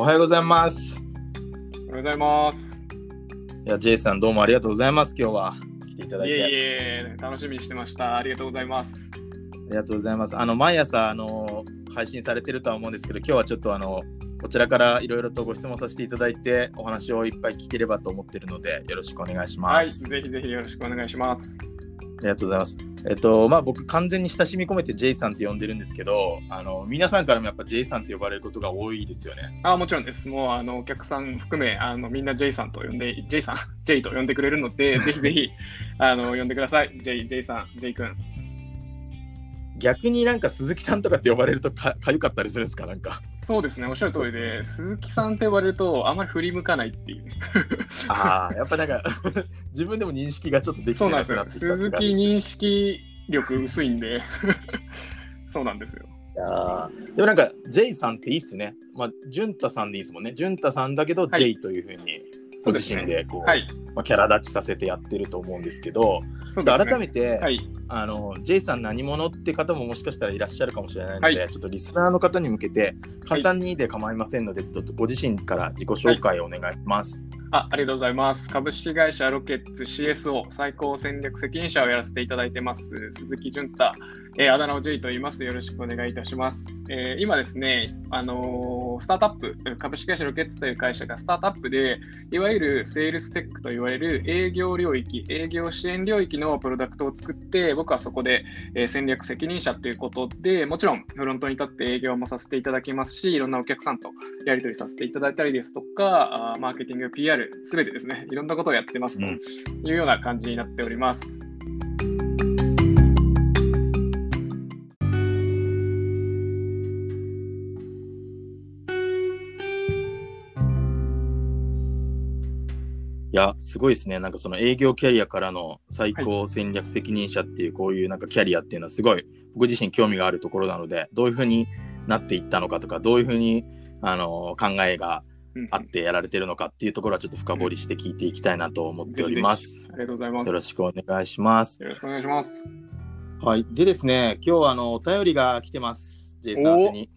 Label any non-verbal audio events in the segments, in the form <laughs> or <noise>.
おはようございます。おはようございます。いや、J さん、どうもありがとうございます。今日は来ていただいて。いえいえ、楽しみにしてました。ありがとうございます。ありがとうございます。あの、毎朝、あの、配信されてるとは思うんですけど、今日はちょっと、あの、こちらからいろいろとご質問させていただいて、お話をいっぱい聞ければと思ってるので、よろしくお願いします。はい、ぜひぜひよろしくお願いします。ありがとうございます。えっと、まあ、僕、完全に親しみ込めて J さんって呼んでるんですけど、あの、皆さんからもやっぱ J さんって呼ばれることが多いですよね。あもちろんです。もうあのお客さん含めあのみんな J さんと呼んで J さん J と呼んでくれるのでぜひぜひ <laughs> あの呼んでください。J J さん J 君。逆になんか鈴木さんとかって呼ばれるとか <laughs> かゆかったりするんですか？なんか。そうですね。おっしゃる通りで鈴木さんって呼ばれるとあんまり振り向かないっていうね。<laughs> ああ、やっぱなんか <laughs> 自分でも認識がちょっとできてそうなんですよ鈴木認識力薄いんでそうなんですよ。いでもなんか J さんっていいっすね。まあ、潤太さんでいいですもんね。潤太さんだけどはい J というふうにご自身でこう、はい。まあ、キャラ立ちさせてやってると思うんですけど、そうちょっと改めめて、はい。あの J さん何者って方ももしかしたらいらっしゃるかもしれないので、はちょっとリスナーの方に向けて簡単にで構いませんので、ちょっとご自身から自己紹介をお願いします。あありがとうございます。株式会社ロケッツ CSO 最高戦略責任者をやらせていただいてます、鈴木淳太、えーあだ名を J と言います。よろしくお願いいたします。えー今ですね、あのースタートアップ、株式会社ロケッツという会社がスタートアップで、いわゆるセールステックと言われる営業領域、営業支援領域のプロダクトを作って、僕はそこで、えー戦略責任者ということで、もちろんフロントに立って営業もさせていただきますし、いろんなお客さんとやり取りさせていただいたりですとか、あーマーケティング、PR、すべてですね、いろんなことをやってますとうんいうような感じになっております。や、すごいですね。なんかその営業キャリアからの最高戦略責任者っていうこういうなんかキャリアっていうのはすごい僕自身興味があるところなので、どういうふうになっていったのかとか、どういうふうにあの考えがうんあってやられてるのかっていうところはちょっと深掘りして聞いていきたいなと思っております。ありがとうございます。よろしくお願いします。よろしくお願いします。はい。でですね、今日はあのお便りが来てます。J さんに。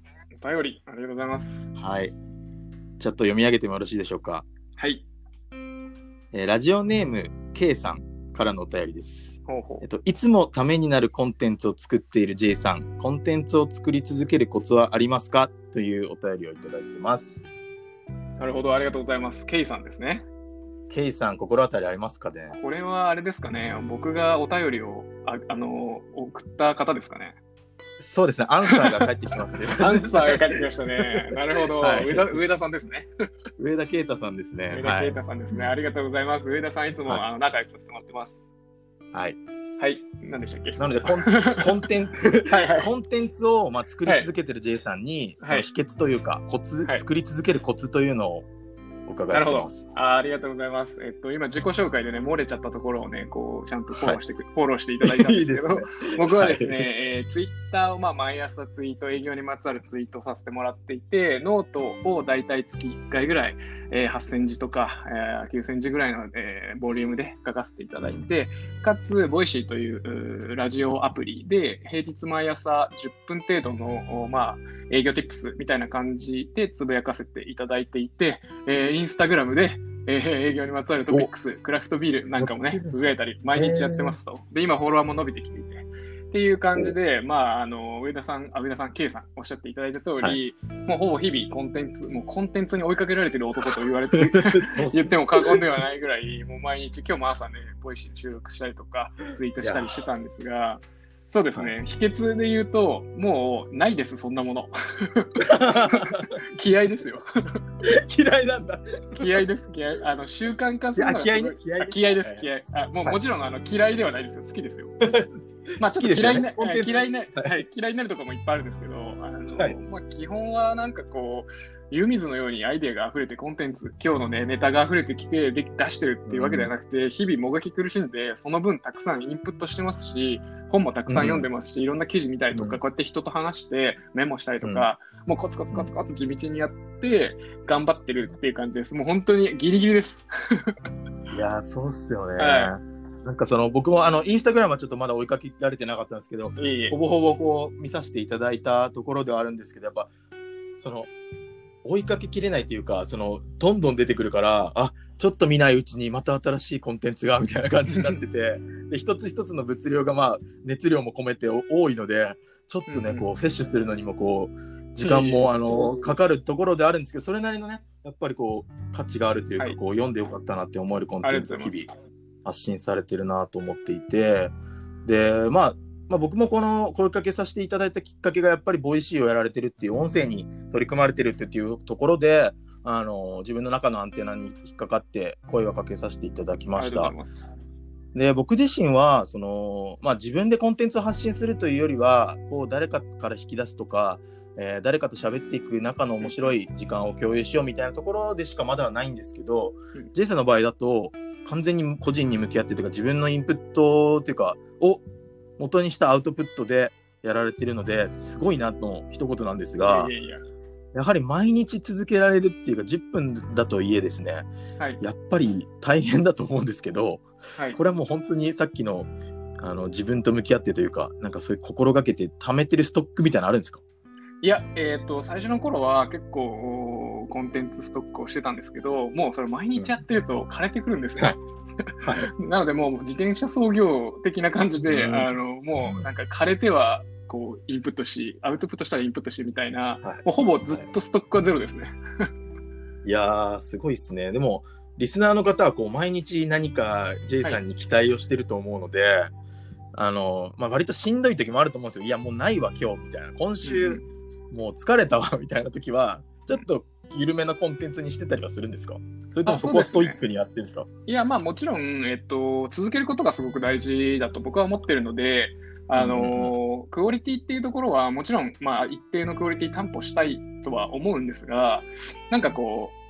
お便り、ありがとうございます。はい。ちょっと読み上げてもよろしいでしょうか？はい。えーラジオネーム K さんからのお便りです。ほうほえっと、いつもためになるコンテンツを作っている J さん、コンテンツを作り続けるコツはありますか？というお便りをいただいてます。う。なるほど、ありがとうございます。ケイさんですね。K さん、心当たりありますかね？これはあれですかね、僕がお便りをああの送った方ですかね。そうですね、アンサーが返ってきますね。<laughs> アンサーが返ってきましたね。なるほど、はい上田。上田さんですね。上田啓太さんですね。上田啓太さんですね。ありがとうございます。上田さん、いつも、はいあの仲良くさせてもらってます。はい。はい。何でしたっけ？なので <laughs> コン、コンテンツ、はいはい。コンテンツを、まあ、作り続けてる J さんに、はいその秘訣というか、コツ、はい作り続けるコツというのをお伺いしてます。あーありがとうございます。えっと、今、自己紹介でね、漏れちゃったところをね、こう、ちゃんとフォローしてく、フォローしていただいたんですけど、<laughs> いい僕はですね、はい。えーツイッターを、まあ、毎朝ツイート、営業にまつわるツイートさせてもらっていて、ノートを大体月1回ぐらい、えー8000字とか、えー9000字ぐらいの、えーボリュームで書かせていただいて、かつ、ボイシーというラジオアプリで、平日毎朝10分程度の、おまあ、営業ティップスみたいな感じでつぶやかせていただいていて、えーインスタグラムで、えー営業にまつわるトピックス、クラフトビールなんかもね、つぶやいたり、毎日やってますと。で、今、フォロワーも伸びてきていて。っていう感じで、まあ、あの、上田さん、あ、上田さん、K さん、おっしゃっていただいた通り、はい。もうほぼ日々コンテンツ、もうコンテンツに追いかけられてる男と言われて <laughs> 言っても過言ではないぐらい、もう毎日、今日も朝ね、ボイシー収録したりとか、ツイートしたりしてたんですが、そうですね、秘訣で言うと、もうないです、そんなもの。<laughs> 気合ですよ。<laughs> 嫌いなんだ。気合です、気合。あの習慣化するのがす気合気合です、気合。あもう、はいもちろんあの嫌いではないですよ、好きですよ。<laughs> まあちょっと嫌い嫌いな、はいはい、嫌いになるところもいっぱいあるんですけど、あのはいまあ、基本はなんかこう、湯水のようにアイデアが溢れて、コンテンツ、今日のね、ネタが溢れてきてで出してるっていうわけではなくて、日々もがき苦しんで、その分たくさんインプットしてますし、本もたくさん読んでますし、いろんな記事見たりとか、うん。こうやって人と話してメモしたりとか、もうコツコツコツコツ地道にやって、頑張ってるっていう感じです。もう本当にギリギリです。いやー、そうっすよね。はなんかその僕もあのインスタグラムはちょっとまだ追いかけられてなかったんですけど、いえいえ。ほぼほぼこう見させていただいたところではあるんですけど、やっぱその追いかけきれないというか、その、どんどん出てくるから、あ、ちょっと見ないうちにまた新しいコンテンツが、みたいな感じになってて、<laughs> で、一つ一つの物量が、まあ、熱量も込めてお多いので、ちょっとね、うんこう、摂取するのにも、こう、時間も、あの、かかるところであるんですけど、それなりのね、やっぱりこう、価値があるというか、はい。こう、読んでよかったなって思えるコンテンツを日々発信されてるなと思っていて、で、まあ、まあ、僕もこの声かけさせていただいたきっかけがやっぱりボイシーをやられてるっていう音声に取り組まれてるっていうところであの自分の中のアンテナに引っかかって声をかけさせていただきました。で僕自身はその、まあ、自分でコンテンツを発信するというよりはこう誰かから引き出すとか、えー誰かと喋っていく中の面白い時間を共有しようみたいなところでしかまだはないんですけど、うん J さんの場合だと完全に個人に向き合ってというか自分のインプットというかを元にしたアウトプットでやられてるのですごいなの一言なんですがいやいやいやはり毎日続けられるっていうか10分だといえですねやはい。やっぱり大変だと思うんですけどはい。これはもう本当にさっきのあの自分と向き合ってというかなんかそういう心がけて貯めてるストックみたいなのあるんですか？いや、えっ、と、最初の頃は結構コンテンツストックをしてたんですけど、もうそれ毎日やってると枯れてくるんですね。はい。<laughs> なのでもう自転車操業的な感じで、うん。あのもうなんか枯れてはこうインプットし、アウトプットしたらインプットしみたいな、はい。もうほぼずっとストックはゼロですね。<laughs> いやーすごいですね。でもリスナーの方はこう毎日何か J さんに期待をしてると思うので、あのまあ、割としんどい時もあると思うんですよ。いやもうないわ今日みたいな。今週、うん。もう疲れたわみたいな時はちょっと緩めのコンテンツにしてたりはするんですか？それともそこをストイックにやってるんですか？いや、まあもちろん、えっと、続けることがすごく大事だと僕は思ってるので、あのクオリティっていうところはもちろん、まあ、一定のクオリティ担保したいとは思うんですが、なんかこう、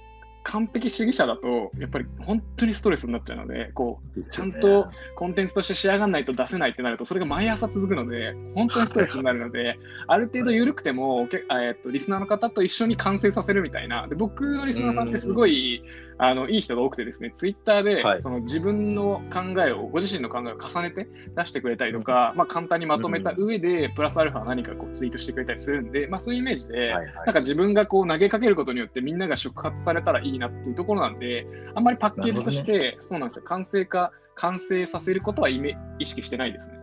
完璧主義者だと、やっぱり本当にストレスになっちゃうので、こう、ちゃんとコンテンツとして仕上がらないと出せないってなると、それが毎朝続くので、本当にストレスになるので、ある程度緩くても、けえっとリスナーの方と一緒に完成させるみたいな。で僕のリスナーさんってすごい、あのいい人が多くてですね、ツイッターで、はい。その自分の考えを、ご自身の考えを重ねて出してくれたりとか、まあ、簡単にまとめた上で、プラスアルファ何かこうツイートしてくれたりするんで、まあ、そういうイメージで、はいはい。なんか自分がこう投げかけることによってみんなが触発されたらいいなっていうところなんで、あんまりパッケージとして、そうなんですよ、完成化、完成させることはイメ意識してないですね。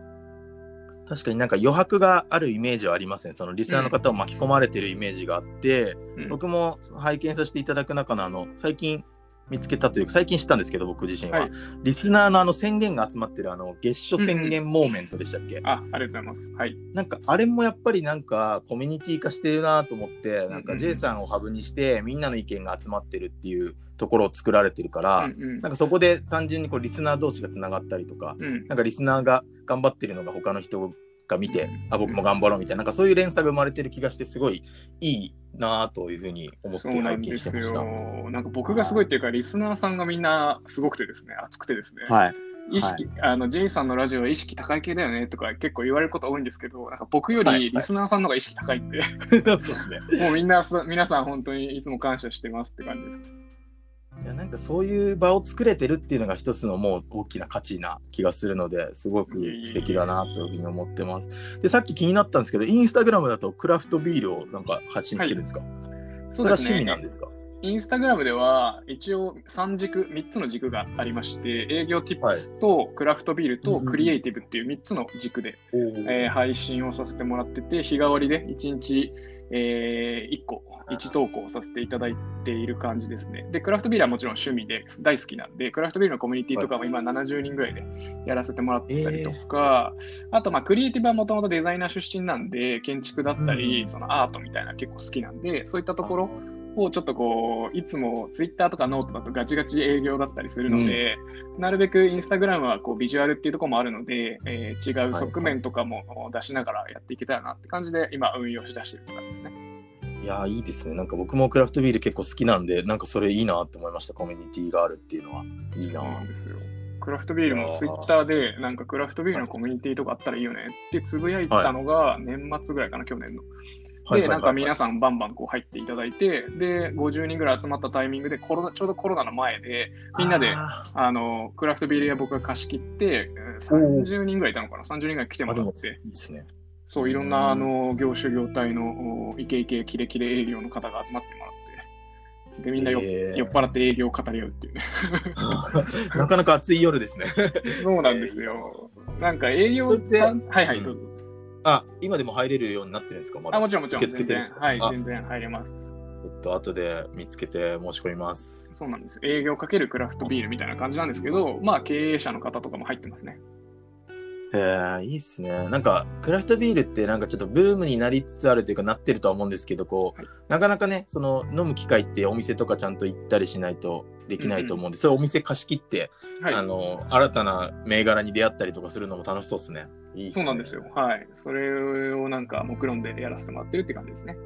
確かになんか余白があるイメージはありますねそのリスナーの方を巻き込まれてるイメージがあって、うん。僕も拝見させていただく中のあの最近見つけたというか最近知ったんですけど僕自身は、はい。リスナーのあの宣言が集まってるあの月初宣言モーメントでしたっけ、あ、ありがとうございます。はい。なんかあれもやっぱりなんかコミュニティ化してるなと思ってなんかうんうん。J さんをハブにしてみんなの意見が集まってるっていうところを作られてるから、うんうん。なんかそこで単純にこうリスナー同士がつながったりとか、うん。なんかリスナーが頑張ってるのが他の人が見て、あ、僕も頑張ろうみたいな、なんかそういう連鎖が生まれてる気がして、すごいいいなぁというふうに思って拝んです見してました。よ。なんか僕がすごいっていうか、リスナーさんがみんなすごくてですね、熱くてですね、はい。意識、あの、J さんのラジオは意識高い系だよねとか結構言われること多いんですけど、なんか僕よはいりリスナーさんの方が意識高いんで、<laughs> そうですね。もうみんなす、皆さん本当にいつも感謝してますって感じです。いやなんかそういう場を作れてるっていうのが一つのもう大きな価値な気がするのですごく素敵だなというふうに思ってます。でさっき気になったんですけどインスタグラムだとクラフトビールをなんか発信してるんですか、そうですれは趣味なんね。ですか？インスタグラムでは一応3軸、3つの軸がありまして、営業 tips とクラフトビールとクリエイティブっていう3つの軸で、おー。えー配信をさせてもらってて、日替わりで1日、え1個、1投稿させていただいている感じですね。で、クラフトビールはもちろん趣味で大好きなんで、クラフトビールのコミュニティとかも今70人ぐらいでやらせてもらってたりとか、あと、まあ、クリエイティブはもともとデザイナー出身なんで、建築だったり、うんそのアートみたいな結構好きなんで、そういったところをちょっとこう、いつもツイッターとかノートだとガチガチ営業だったりするので、なるべくインスタグラムはこうビジュアルっていうところもあるので、えー違う側面とかも出しながらやっていけたらなって感じで、今運用し出してるって感じですね。いやーいいですね。なんか僕もクラフトビール結構好きなんで、なんかそれいいなと思いました。コミュニティがあるっていうのは。いいなそうですよ。クラフトビールもツイッターで、なんかクラフトビールのコミュニティとかあったらいいよねってつぶやいたのが年末ぐらいかな、去年の。で、なんか皆ささんバンバンこう入っていただいて、で、50人ぐらい集まったタイミングでコロナ、ちょうどコロナの前で、みんなであの、クラフトビール屋僕が貸し切って、えー30人ぐらいいたのかな ?30 人ぐらい来てもらって、いいですね。そう、いろんなあの業種業態のおイケイケキレキレ営業の方が集まってもらって、で、みんなよ、えー酔っ払って営業を語り合うっていうね。<laughs> なかなか暑い夜ですね。<laughs> そうなんですよ。なんか営業ってはいはい、どうぞ。あ、今でも入れるようになってるんですか？まだあ、もちろんもちろん、受け付けてるんですかはい、あ全然入れます。ちょっと後で見つけて申し込みます。そうなんです。営業かけるクラフトビールみたいな感じなんですけど、まあ経営者の方とかも入ってますね。へえ、いいっすね。なんか、クラフトビールってなんかちょっとブームになりつつあるというかなってるとは思うんですけど、こう、はいなかなかね、その飲む機会ってお店とかちゃんと行ったりしないとできないと思うんで、それお店貸し切って、はい。あの、新たな銘柄に出会ったりとかするのも楽しそうですね。いいっすね。そうなんですよ。。はい。それをなんか目論んでやらせてもらってるって感じですね。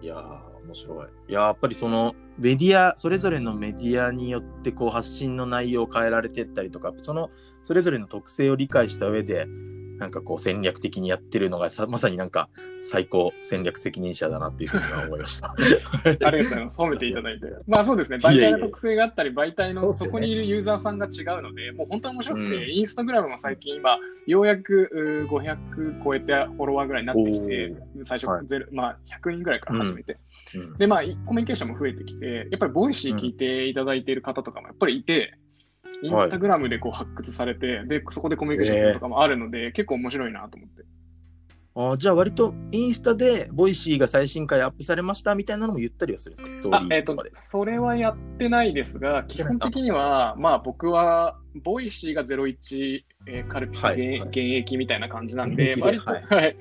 いやー、面白い。いやーやっぱりそのメディア、それぞれのメディアによってこう発信の内容を変えられてったりとか、そのそれぞれの特性を理解した上で、なんかこう戦略的にやってるのがさまさになんか最高戦略責任者だなっていうふうには <laughs> 思いました。ありがとうございます。褒めていただいて。<laughs> まあそうですね。媒体の特性があったり、媒体のそこにいるユーザーさんが違うので、もう本当に面白くて、うんインスタグラムも最近今、ようやくうー500超えてフォロワーぐらいになってきて、最初、はいゼロまあ100人ぐらいから始めて。うんで、まあいコミュニケーションも増えてきて、やっぱりボイシー聞いていただいている方とかもやっぱりいて、インスタグラムでこう発掘されて、で、そこでコミュニケーションするとかもあるので、結構面白いなと思って。あーじゃあ割とインスタでボイシーが最新回アップされましたみたいなのも言ったりはするんですか？ストーリーとかで。、それはやってないですが、基本的には、まあ僕は、ボイシーが01、えーカルピス原,、はい。はい。原液みたいな感じなんで。割と、はい。はい。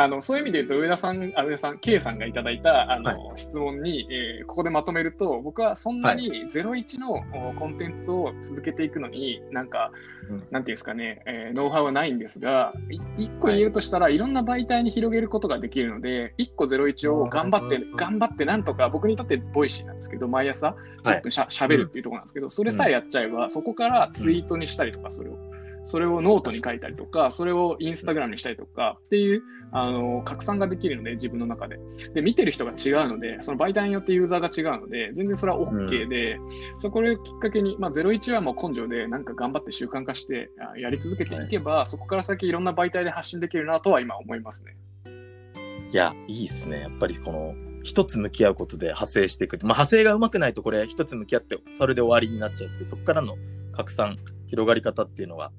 あのそういう意味で言うと、上田さん、あ上田さん、K さんがいただいたあの、は質問に、えーここでまとめると、僕はそんなに01のおコンテンツを続けていくのに、なんか、うん。なんていうんですかね、えーノウハウはないんですが、い一個言えるとしたら、い、ろんな媒体に広げることができるので、1個01を頑張ってうん、頑張ってなんとか、僕にとってボイシーなんですけど、毎朝10分しゃ,、しゃべるっていうところなんですけど、それさえやっちゃえば、そこからツイートにしたりとか、それを。それをノートに書いたりとか、それをインスタグラムにしたりとかっていう、あの、拡散ができるので、自分の中で。で、見てる人が違うので、その媒体によってユーザーが違うので、全然それは OK で、そこをきっかけに、まあ、01はもう根性で、なんか頑張って習慣化して、あやり続けていけば、そこから先いろんな媒体で発信できるなとは今思いますね。いや、いいっすね。やっぱりこの、一つ向き合うことで派生していく。まあ、派生がうまくないと、これ、一つ向き合って、それで終わりになっちゃうんですけど、そこからの拡散、広がり方っていうのが、なんか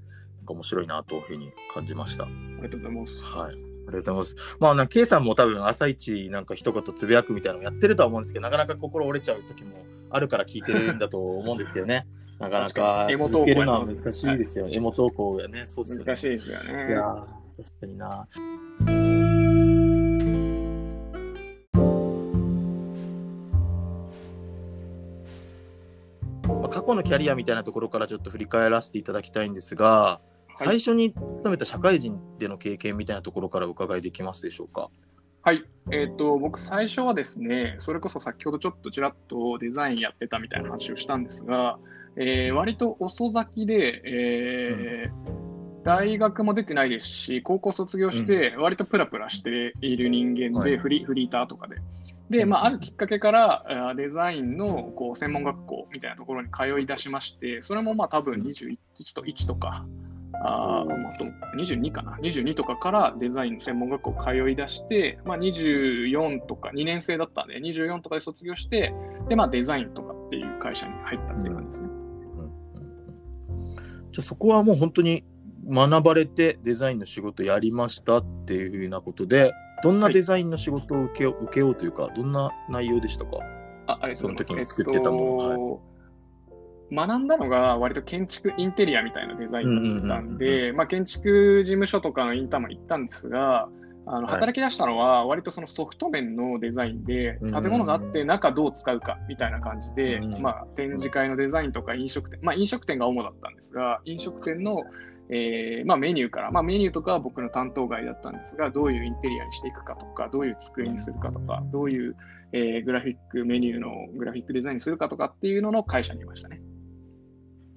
面白いなというふうに感じました。はい。ありがとうございます。ありがとうございます。まあ、なんか K さんも多分、朝一なんか一言つぶやくみたいなのやってるとは思うんですけど、なかなか心折れちゃう時もあるから聞いてるんだと思うんですけどね。なかな確か続けるのは難しいですよ。エモ投稿がね、そうっすよね。難しいですよね。いやー確かにな。まあ過去のキャリアみたいなところからちょっと振り返らせていただきたいんですが、はい最初に勤めた社会人での経験みたいなところからお伺いできますでしょうか？はい、えっ、と、僕、最初はですね、それこそ先ほどちょっとちらっとデザインやってたみたいな話をしたんですが、えー割と遅咲きで、えー大学も出てないですし、高校卒業して、割とプラプラしている人間で、はい。フリフリーターとかで。で、まあ、あるきっかけから、デザインのこう専門学校みたいなところに通い出しまして、それもまあ多分21と1とか、あーまあ、あと22かな、22とかからデザインの専門学校通い出して、まあ、24とか2年生だったんで、24とかで卒業して、で、まあ、デザインとかっていう会社に入ったっていう感じですね。うんうんうんじゃあそこはもう本当に学ばれてデザインの仕事やりましたっていうふうなことで、どんなデザインの仕事を受けよう,、受けようというか、どんな内容でしたか？あありがとうございます。その時に作ってたものえっと学んだのが割と建築インテリアみたいなデザインだったんで、まあ、建築事務所とかのインターンも行ったんですが、あのはい。働き出したのは割とそのソフト面のデザインで、うん建物があって中どう使うかみたいな感じで、うんまあ、展示会のデザインとか飲食店、まあ、飲食店が主だったんですが、飲食店の、えーまあ、メニューから、まあ、メニューとかは僕の担当外だったんですが、どういうインテリアにしていくかとか、どういう机にするかとか、どういう、えーグラフィックメニューのグラフィックデザインにするかとかっていうのの会社にいましたね。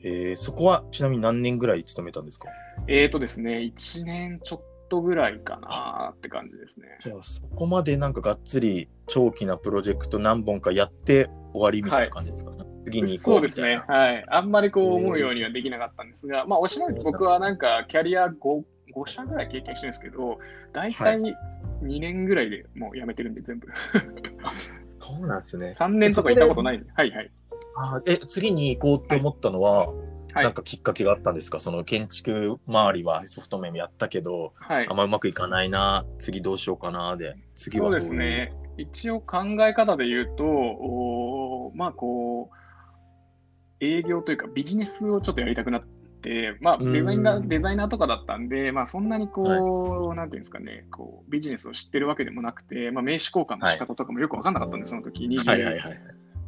えーそこはちなみに何年ぐらい勤めたんですか？えーとですね、1年ちょっとぐらいかなって感じですね。じゃあそこまでなんかがっつり長期なプロジェクト何本かやって終わりみたいな感じですか、次に行こそううですね。はい。あんまりこう思うようにはできなかったんですが、まあ、おしまい僕はなんかキャリア 5, 5社ぐらい経験してるんですけど、大体2年ぐらいでもう辞めてるんで、全部。そうなんですね。<laughs> 3年とか行ったことない。はいはい。あーえ、次に行こうって思ったのは、はい。なんかきっかけがあったんですか？その建築周りはソフト面やったけど、はい。あん。まうまくいかないな、次どうしようかなで、次はそうですね。一応考え方で言うと、おーまあこう、営業というかビジネスをちょっとやりたくなって、まあうん。デザイナーデザイナーとかだったんで、まあそんなにこう、なんていうんですかね、こうビジネスを知ってるわけでもなくて、まあ名刺交換の仕方とかもよく分かんなかったんで、その時20、はいはいはい。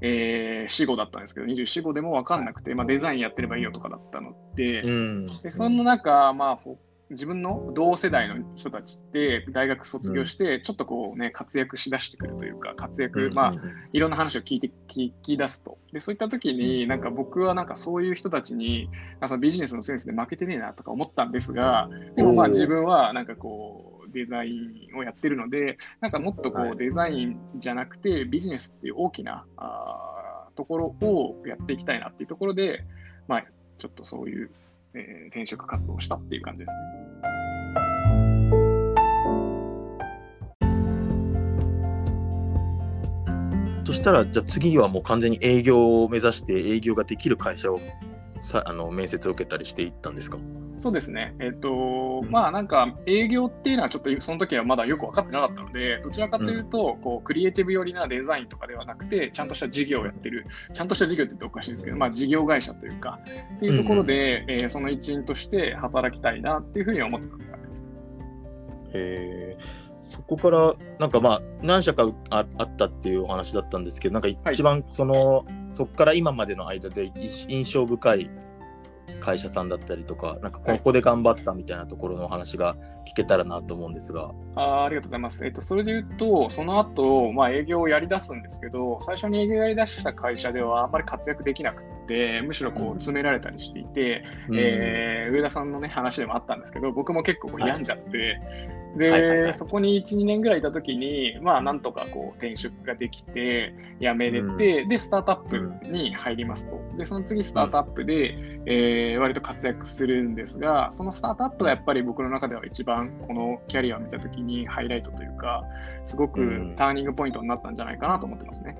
えー、4、5だったんですけど、24、5でも分かんなくて、まあデザインやってればいいよとかだったので、うん。でそんな中、まあ、ほ自分の同世代の人たちって大学卒業してちょっとこうね活躍しだしてくるというか活躍、まあいろんな話を聞いて聞き出すと。でそういった時になんか僕はなんかそういう人たちにあそのビジネスのセンスで負けてねえなとか思ったんですがでもまあ自分はなんかこうデザインをやってるのでなんかもっとこはいうデザインじゃなくてビジネスっていう大きなあーところをやっていきたいなっていうところでまあちょっとそういう、えー転職活動をしたっていう感じですね。そしたら、じゃあ次はもう完全に営業を目指して営業ができる会社をさあの面接を受けたりしていったんですか？そうですね。えっ、と、うん。まあなんか営業っていうのはちょっとその時はまだよく分かってなかったので、どちらかというと、こうクリエイティブ寄りなデザインとかではなくて、ちゃんとした事業をやってる、ちゃんとした事業って言っておかしいんですけど、まあ事業会社というか、っていうところで、えーその一員として働きたいなっていうふうに思ってたって感じです。ー。そこから、なんかまあ、何社かああったっていうお話だったんですけど、なんか一番その、そこから今までの間で一印象深い会社さんだったりとか、なんかここで頑張ったみたいなところのお話が聞けたらなと思うんですが。あーありがとうございます。えっと、それで言うと、その後、まあ、営業をやり出すんですけど、最初に営業をやり出した会社ではあんまり活躍できなくて、むしろこううん詰められたりしていて、うんえー上田さんのね、話でもあったんですけど、僕も結構こう病んじゃって、で、はいはいはいそこに1、2年ぐらいいたときに、まあ、なんとかこう転職ができて、辞めれて、で、スタートアップに入りますと。で、その次、スタートアップで、えー割と活躍するんですが、そのスタートアップがやっぱり僕の中では一番このキャリアを見たときにハイライトというか、すごくうんターニングポイントになったんじゃないかなと思ってますね。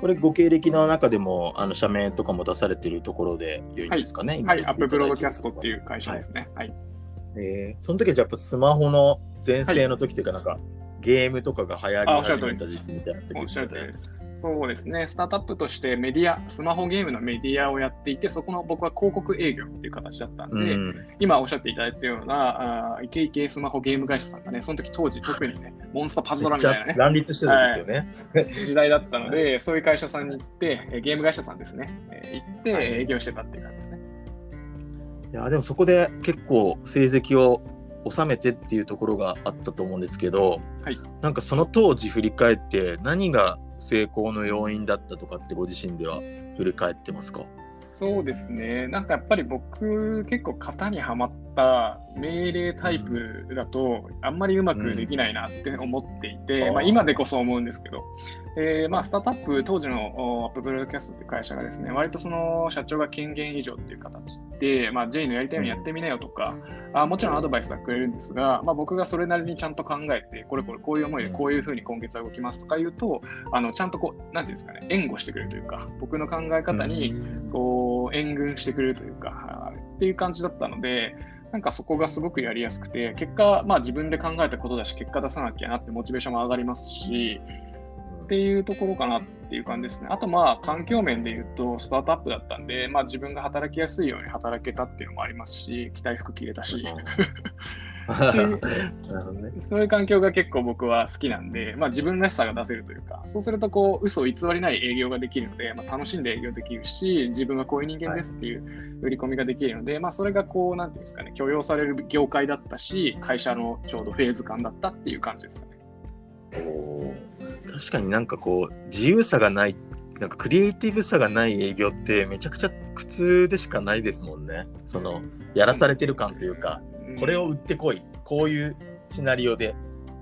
これ、ご経歴の中でも、あの社名とかも出されているところで良いんですかね？はい、アップブロードキャストってう。いう会社ですね。はい。えーその時はじゃあやっぱスマホの全盛の時というか、なんか、ゲームとかが流行り始めた時期みたいな時です。よね。そうですね、スタートアップとしてメディア、スマホゲームのメディアをやっていて、そこの僕は広告営業っていう形だったんで、うん。今おっしゃっていただいたような、あーイケイケスマホゲーム会社さんがね、その時当時特にね、モンスターパズドラみたいなね、乱立してたんですよね。時代だったので、そういう会社さんに行って、えーゲーム会社さんですね、えー行ってはい。営業してたっていう感じです。ね。いやでもそこで結構成績を収めてっていうところがあったと思うんですけど、はい。なんかその当時振り返って何が成功の要因だったとかってご自身では振り返ってますか？そうですね、なんかやっぱり僕、結構型にはまった命令タイプだと、あんまりうまくできないなって思っていて、うん。まあ、今でこそ思うんですけど、えーまあ、スタートアップ、当時のおアップブロードキャストっていう会社がですね、割とその社長が権限以上っていう形で、まあ、J のやりたいようにやってみなよとか、あもちろんアドバイスはくれるんですが、まあ、僕がそれなりにちゃんと考えて、これこれこういう思いでこういうふうに今月は動きますとか言うと、あのちゃんとこう、なんていうんですかね、援護してくれるというか、僕の考え方に、こう援軍してくれるというか、っていう感じだったので、なんかそこがすごくやりやすくて、結果、まあ自分で考えたことだし、結果出さなきゃなってモチベーションも上がりますし、っていうところかなっていう感じですね。あとまあ環境面で言うと、スタートアップだったんで、まあ自分が働きやすいように働けたっていうのもありますし、着たい服着れたし、<laughs> <laughs> ね。そういう環境が結構僕は好きなんで、まあ、自分らしさが出せるというか、そうするとこう嘘を偽りない営業ができるので、まあ、楽しんで営業できるし、自分はこういう人間ですっていう売り込みができるので、まあ、それがこう、なんていうんですかね、許容される業界だったし、会社のちょうどフェーズ感だったっていう感じですかね。確かになんかこう自由さがないなんかクリエイティブさがない営業ってめちゃくちゃ苦痛でしかないですもんねそのやらされてる感というかこれを売ってこいこういうシナリオで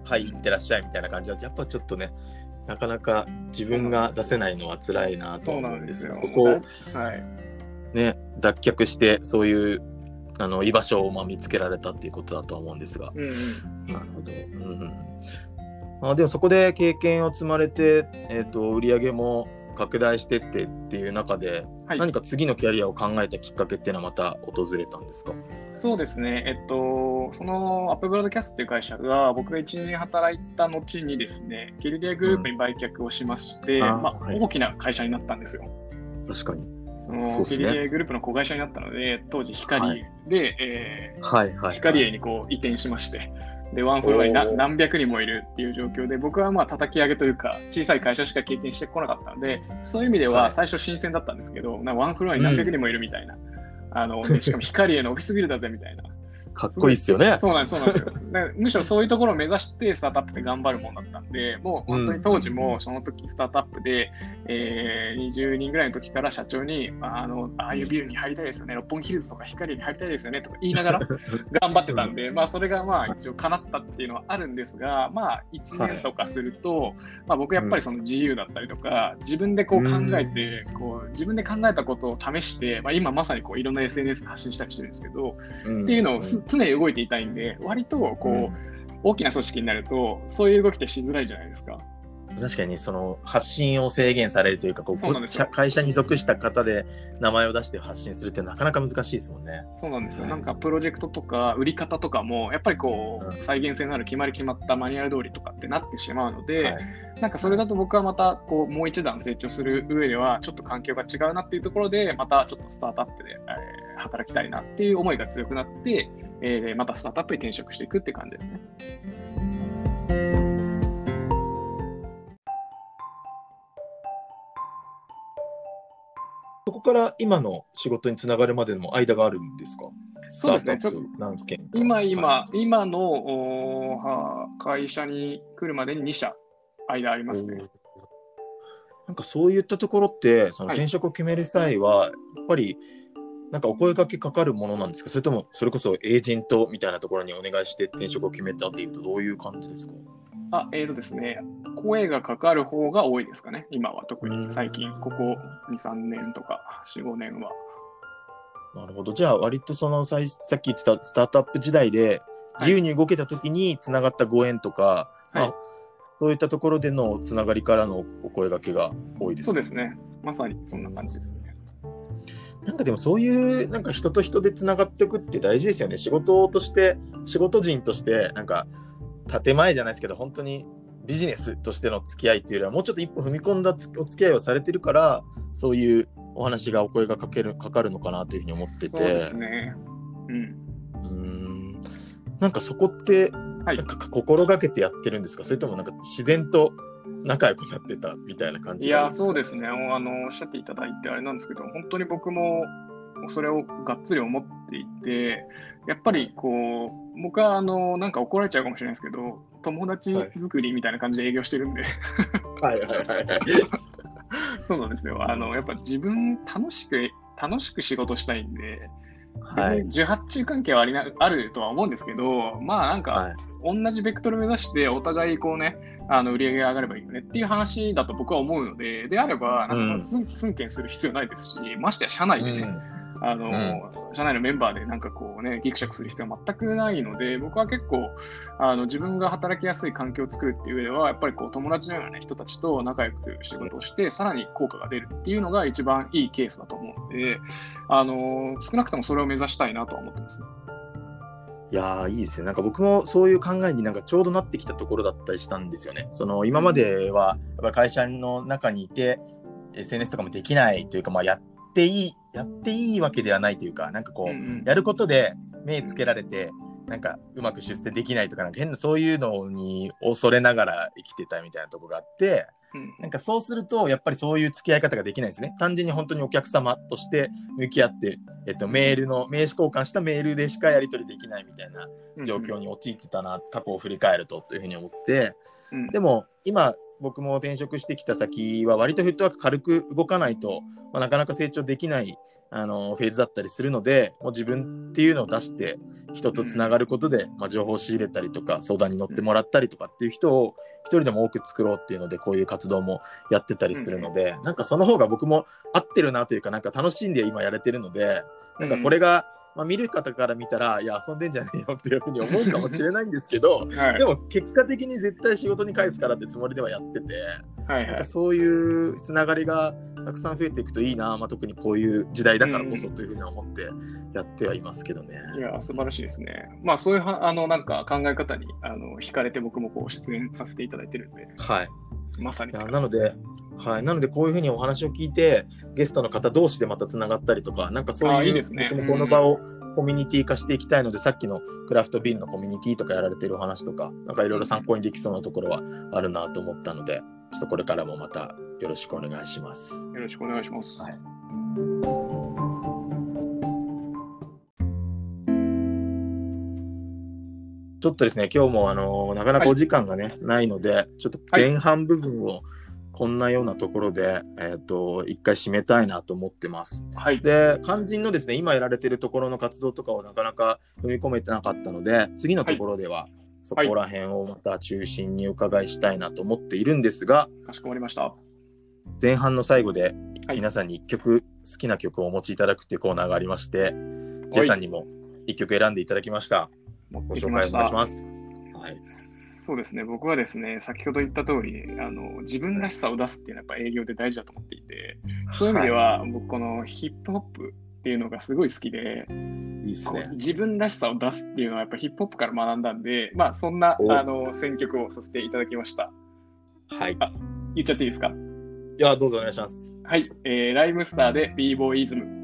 はい行ってらっしゃいみたいな感じだとやっぱちょっとねなかなか自分が出せないのは辛いなとそう思うんなんですよ。そこをはい。ね脱却してそういうあの居場所をまあ見つけられたっていうことだとは思うんですがうんうん。なるほど。うんうんまあでもそこで経験を積まれて、えーと、売り上げも拡大してってっていう中で、はい、何か次のキャリアを考えたきっかけっていうのはまた訪れたんですか？そうですね、えっと、そのアップブロードキャストっていう会社が僕が1年働いた後にですね、キルディアグループに売却をしまして、うん、あまあ、はい、大きな会社になったんですよ。確かに。そのキルディアグループの子会社になったので、当時光で、はい、えーはいはい、光栄にこう移転しまして、で、ワンフロアに何百人もいるっていう状況で、僕はまあ叩き上げというか、小さい会社しか経験してこなかったので、そういう意味では最初新鮮だったんですけど、はい、ワンフロアに何百人もいるみたいな、うん、あの <laughs> しかも光へのオフィスビルだぜみたいな。かっこいいっすよね。そうなんです、そうなんですよ。むしろそういうところを目指してスタートアップって頑張るもんだったんで、もう本当に当時もその時スタートアップで、えー、20人ぐらいの時から社長に、あのああいうビルに入りたいですよね、六本木ヒルズとか光に入りたいですよね。とか言いながら <laughs> 頑張ってたんで、まあそれがまあ一応叶ったっていうのはあるんですが、まあ1年とかすると、はい、まあ僕やっぱりその自由だったりとか、自分でこう考えて、こう自分で考えたことを試して、まあ今まさにこういろんな SNS で発信したりしてるんですけど、っていうのを常に動いていたいんで、割とこう、大きな組織になると、そういう動きってしづらいじゃないですか。確かにその発信を制限されるというかこう会社に属した方で名前を出して発信するってなかなか難しいですもんね。そうなんですよ、なんかプロジェクトとか売り方とかもやっぱりこう、再現性のある決まり決まったマニュアル通りとかってなってしまうので、はい、なんかそれだと僕はまたこうもう一段成長する上ではちょっと環境が違うなっていうところでまたちょっとスタートアップで、えー、働きたいなっていう思いが強くなって、えー、またスタートアップに転職していくって感じですね。そこから今の仕事につながるまでの間があるんですか？そうですね、ちょっと今、今、はい、今のお会社に来るまでに2社、間ありますね。なんかそういったところって、その転職を決める際は、はい、やっぱりなんかお声かけかかるものなんですか？それともそれこそエージェントみたいなところにお願いして転職を決めたっていうとどういう感じですか？あ、えーとですね、声がかかる方が多いですかね、今は特に最近、ここ2、3年とか4、5年は。なるほど。じゃあ、割とそのささっき言ってたスタートアップ時代で、自由に動けた時につながったご縁とか、はい、まあ、そういったところでのつながりからのお声がけが多いです、そうですね。まさにそんな感じですね。なんかでもそういうなんか人と人でつながっていくって大事ですよね。仕事として、仕事人として、なんか建前じゃないですけど、本当にビジネスとしての付き合いっていうよりは、もうちょっと一歩踏み込んだお付き合いをされてるから、そういうお話がお声がかけるかかるのかなというふうに思ってて。そうですね。うん。うんなんかそこって、はい、なんか心がけてやってるんですか？それともなんか自然と仲良くなってたみたいな感じいや、そうですねあの。おっしゃっていただいてあれなんですけど、本当に僕もそれをがっつり思っていて、やっぱりこう、僕はあのなんか怒られちゃうかもしれないですけど、友達作りみたいな感じで営業してるんで、はいはいはいはい。そうなんですよ。あのやっぱ自分楽しく、楽しく仕事したいんで、はい、受発注関係はありなあるとは思うんですけど、まあなんか、同じベクトル目指して、お互いこうね、あの売り上げが上がればいいよねっていう話だと僕は思うので、であれば、なんかそのツンケンする必要ないですし、ましてや社内でね、うん。あの、うん、社内のメンバーでなんかこうね、ギクシャクする必要は全くないので、僕は結構、あの、自分が働きやすい環境を作るっていう上では、やっぱりこう、友達のような、ね、人たちと仲良く仕事をして、さらに効果が出るっていうのが一番いやーいいですね。なんか僕もそういう考えになんかちょうどなってきたところだったりしたんですよね。その今まではやっぱ会社の中にいて SNS とかもできないというか、まあ、やっていいやっていいわけではないというか、なんかこう、うんうん、やることで目つけられて、なんかうまく出世できないとか、なんか変なそういうのに恐れながら生きてたみたいなとこがあって、うん、なんかそうすると、やっぱりそういう付き合い方ができないですね。単純に本当にお客様として向き合って、えっと、メールの、名刺交換したメールでしかやり取りできないみたいな状況に陥ってたな、うんうん、過去を振り返るとというふうに思って、うん、でも今、僕も転職してきた先は割とフットワーク軽く動かないと、まあ、なかなか成長できないあのフェーズだったりするのでもう自分っていうのを出して人とつながることで、まあ、情報を仕入れたりとか相談に乗ってもらったりとかっていう人を一人でも多く作ろうっていうのでこういう活動もやってたりするので、なんかその方が僕も合ってるなというかなんか楽しんで今やれてるのでなんかこれがまあ、見る方から見たら、いや、遊んでんじゃねえよっていうふうに思うかもしれないんですけど、<laughs> はいでも結果的に絶対仕事に返すからってつもりではやってて、はいはいなんか。そういうつながりがたくさん増えていくといいな、まあ、特にこういう時代だからこそというふうに思ってやってはいますけどね。いや、素晴らしいですね。まあ、そういうはあのなんか考え方にあの惹かれて僕もこう出演させていただいてるんで、はい。まさに。なので、はい、なのでこういうふうにお話を聞いてゲストの方同士でまたつながったりとかなんかそういうあいいですね。この場をコミュニティ化していきたいので、さっきのクラフトビールのコミュニティとかやられてるお話とかなんかいろいろ参考にできそうなところはあるなと思ったのでちょっとこれからもまたよろしくお願いします。よろしくお願いします。はい。ちょっとですね、今日もあのなかなかお時間がね、ないので、ちょっと前半部分をこんなようなところで、えっ、と、一回締めたいなと思ってます。はい。で、肝心のですね、今やられてるところの活動とかをなかなか踏み込めてなかったので、次のところでは、そこら辺をまた中心にお伺いしたいなと思っているんですが、かしこまりました。前半の最後ではい皆さんに一曲、好きな曲をお持ちいただくっていうコーナーがありまして、ジェイさんにも一曲選んでいただきました。ご。紹介お願いしたます。はい。そうですね、僕はですね、先ほど言った通り、あの自分らしさを出すっていうのはやっぱ営業で大事だと思っていて、そういう意味では、僕、このヒップホップっていうのがすごい好きで、いいっすね。自分らしさを出すっていうのはやっぱヒップホップから学んだんで、まあそんなおあの選曲をさせていただきました。はい。い言っちゃっていいですか？や、どうぞお願いします。はい、えーライムスターで b ボーイズム。